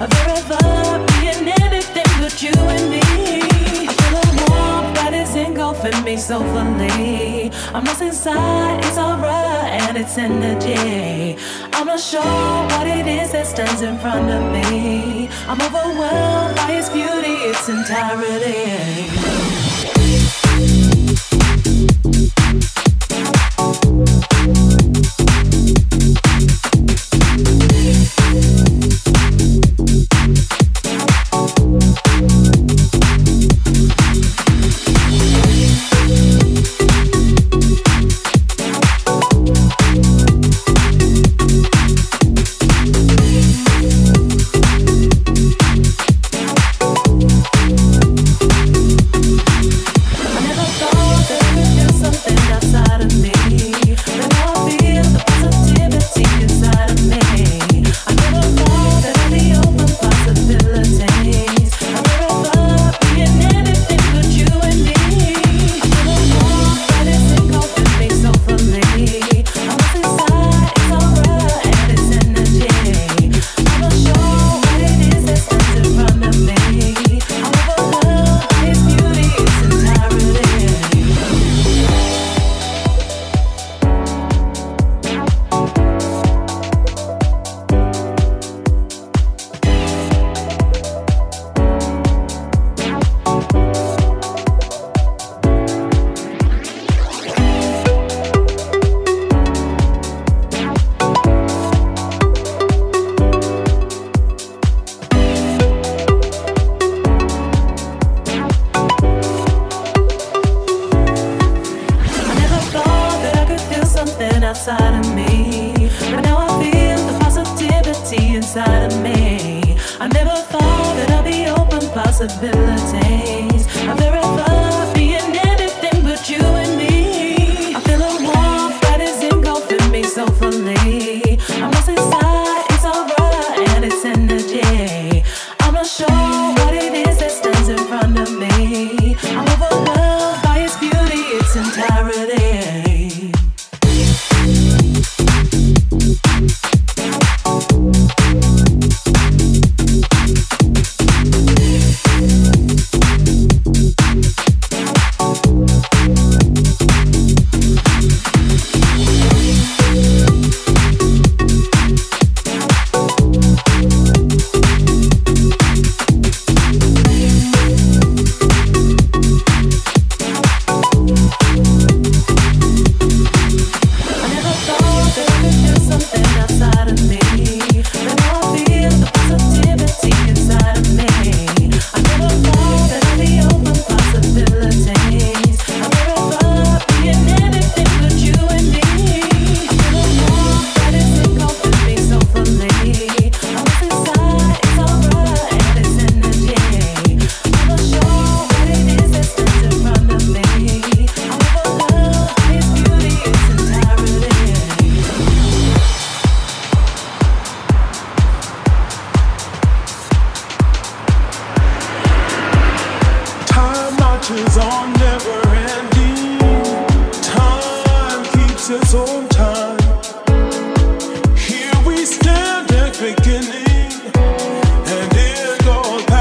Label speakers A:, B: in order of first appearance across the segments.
A: of ever being anything but you and me. I feel a warmth that is engulfing me. I'm lost inside, it's aura and it's energy. I'm not sure what it is that stands in front of me. I'm overwhelmed by its beauty, its entirety. possibility.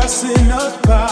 B: fast us by.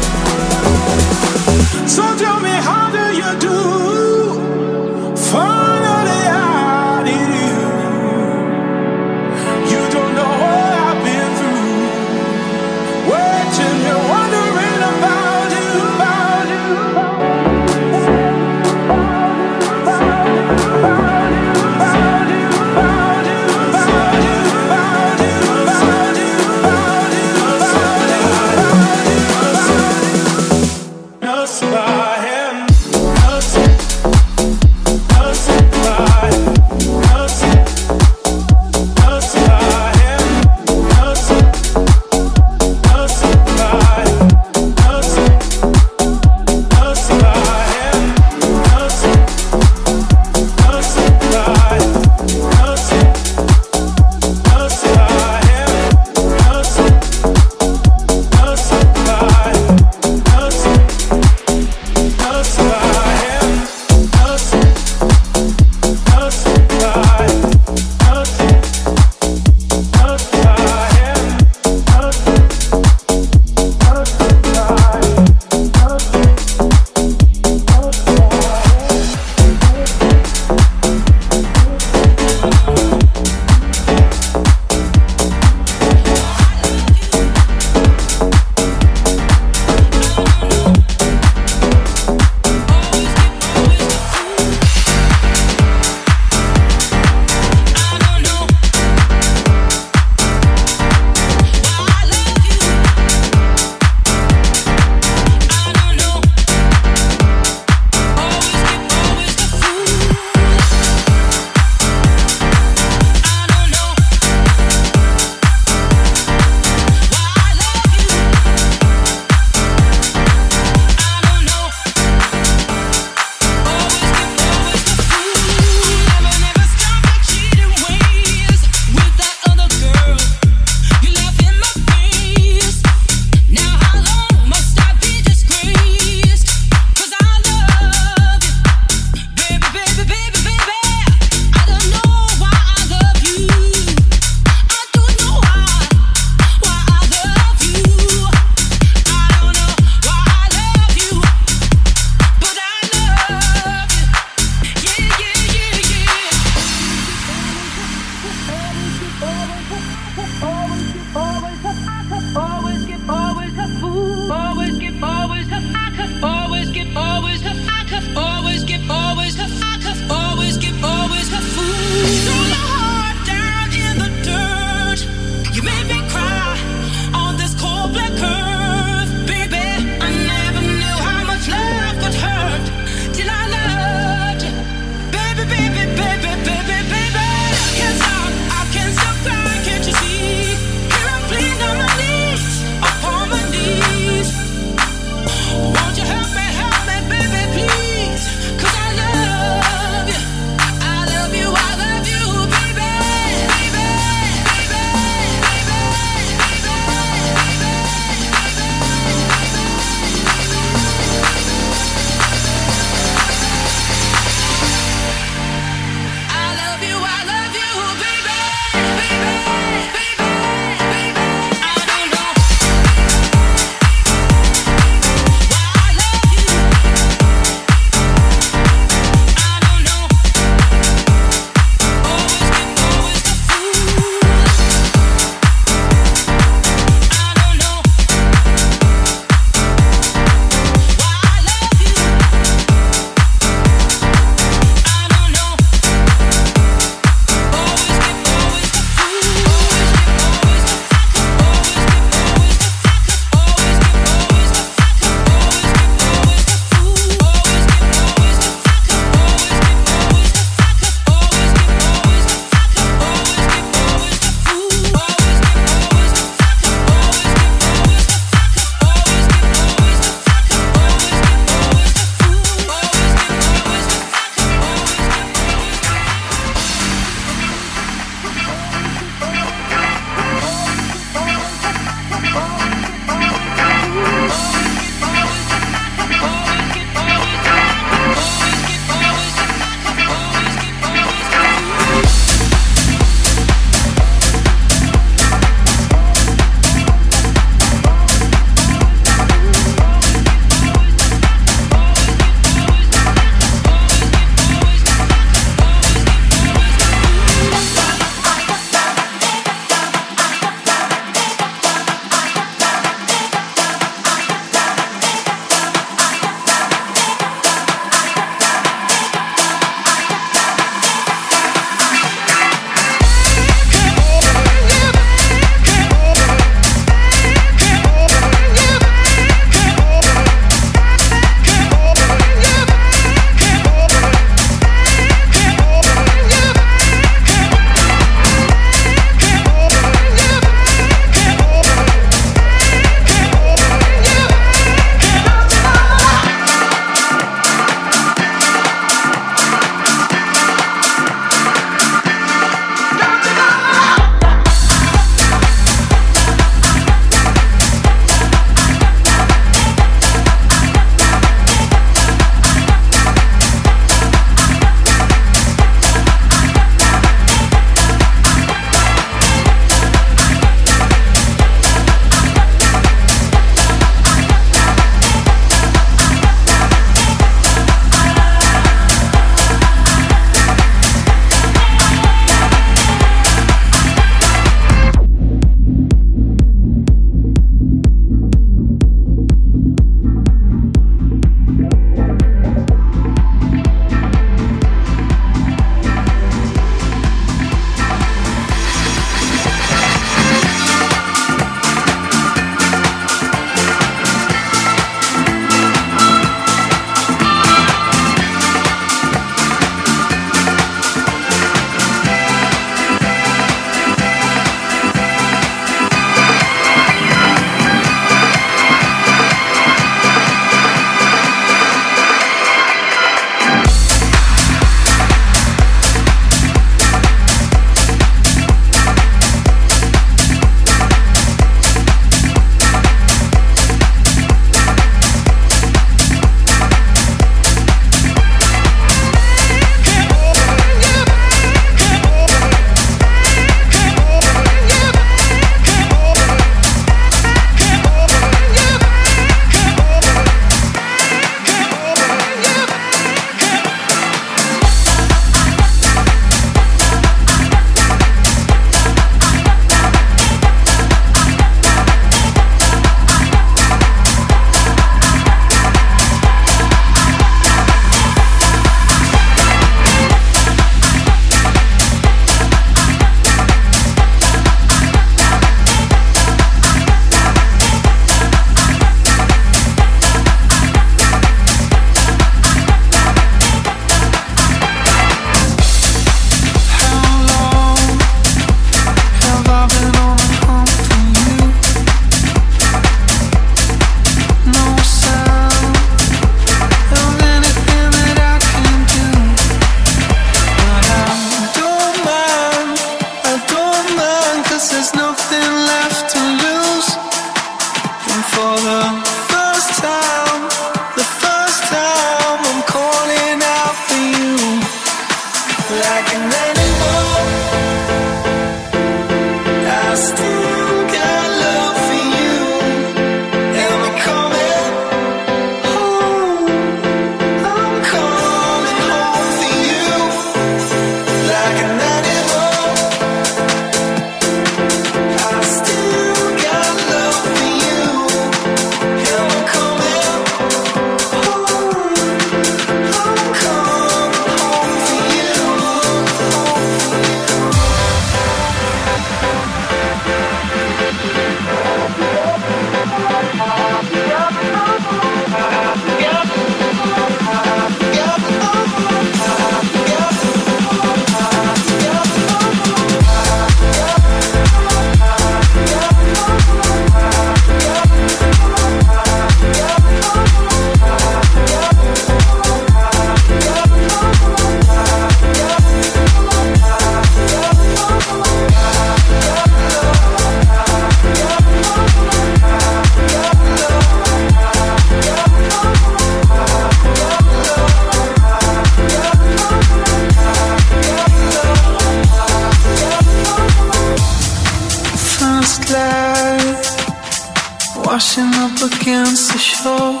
C: Shore.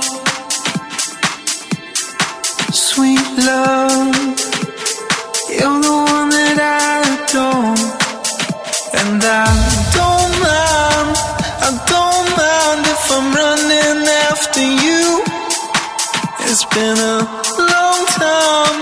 C: Sweet love, you're the one that I adore, and I don't mind, I don't mind if I'm running after you. It's been a long time,